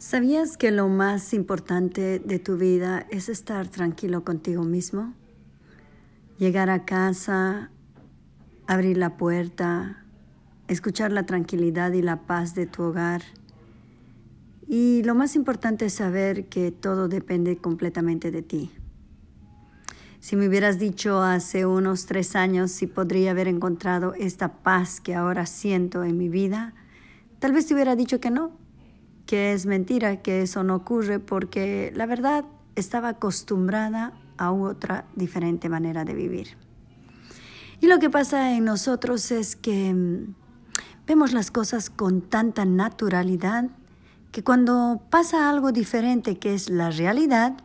¿Sabías que lo más importante de tu vida es estar tranquilo contigo mismo? Llegar a casa, abrir la puerta, escuchar la tranquilidad y la paz de tu hogar. Y lo más importante es saber que todo depende completamente de ti. Si me hubieras dicho hace unos tres años si podría haber encontrado esta paz que ahora siento en mi vida, tal vez te hubiera dicho que no, que es mentira, que eso no ocurre, porque la verdad estaba acostumbrada a otra diferente manera de vivir. Y lo que pasa en nosotros es que mm, vemos las cosas con tanta naturalidad que cuando pasa algo diferente que es la realidad,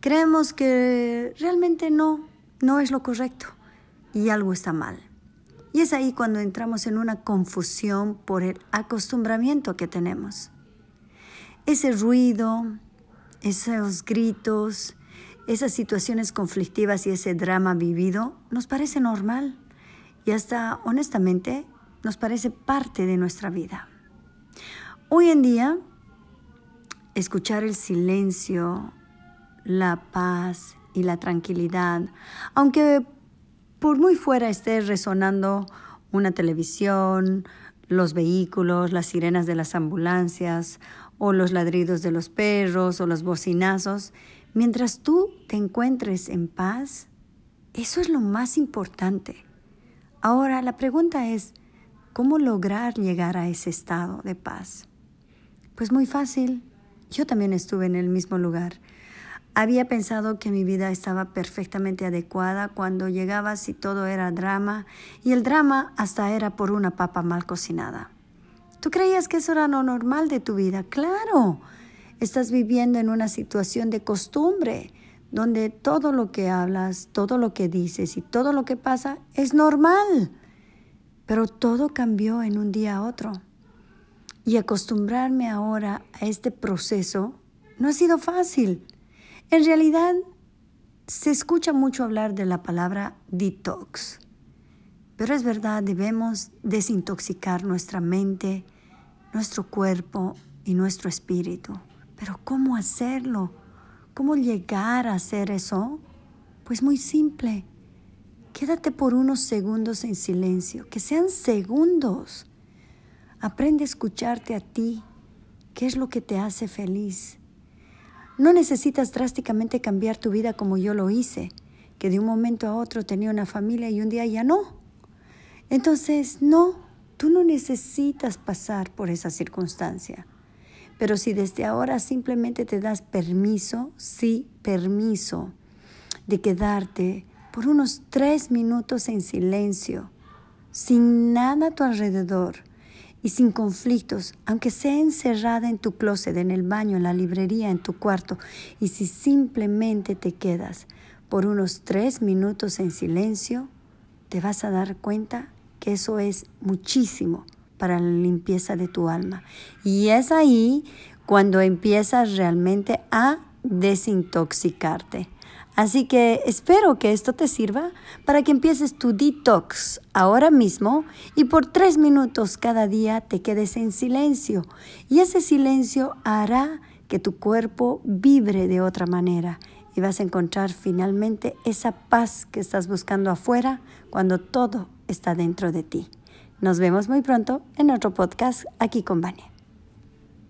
creemos que realmente no, no es lo correcto y algo está mal. Y es ahí cuando entramos en una confusión por el acostumbramiento que tenemos ese ruido, esos gritos, esas situaciones conflictivas y ese drama vivido nos parece normal y hasta honestamente nos parece parte de nuestra vida. Hoy en día, escuchar el silencio, la paz y la tranquilidad, aunque por muy fuera esté resonando una televisión, los vehículos, las sirenas de las ambulancias o los ladridos de los perros o los bocinazos, mientras tú te encuentres en paz, eso es lo más importante. Ahora la pregunta es, ¿cómo lograr llegar a ese estado de paz? Pues muy fácil. Yo también estuve en el mismo lugar. Había pensado que mi vida estaba perfectamente adecuada cuando llegaba si todo era drama y el drama hasta era por una papa mal cocinada. ¿Tú creías que eso era lo normal de tu vida? Claro, estás viviendo en una situación de costumbre, donde todo lo que hablas, todo lo que dices y todo lo que pasa es normal. Pero todo cambió en un día a otro. Y acostumbrarme ahora a este proceso no ha sido fácil. En realidad, se escucha mucho hablar de la palabra detox. Pero es verdad, debemos desintoxicar nuestra mente, nuestro cuerpo y nuestro espíritu. Pero ¿cómo hacerlo? ¿Cómo llegar a hacer eso? Pues muy simple. Quédate por unos segundos en silencio, que sean segundos. Aprende a escucharte a ti. ¿Qué es lo que te hace feliz? No necesitas drásticamente cambiar tu vida como yo lo hice, que de un momento a otro tenía una familia y un día ya no. Entonces, no, Tú no necesitas pasar por esa circunstancia. Pero si desde ahora simplemente te das permiso, sí, permiso, de quedarte por unos tres minutos en silencio, sin nada a tu alrededor y sin conflictos, aunque sea encerrada en tu closet, en el baño, en la librería, en tu cuarto, y si simplemente te quedas por unos tres minutos en silencio, te vas a dar cuenta que eso es muchísimo para la limpieza de tu alma. Y es ahí cuando empiezas realmente a desintoxicarte. Así que espero que esto te sirva para que empieces tu detox ahora mismo y por tres minutos cada día te quedes en silencio. Y ese silencio hará que tu cuerpo vibre de otra manera y vas a encontrar finalmente esa paz que estás buscando afuera cuando todo está dentro de ti. Nos vemos muy pronto en otro podcast aquí con Vania.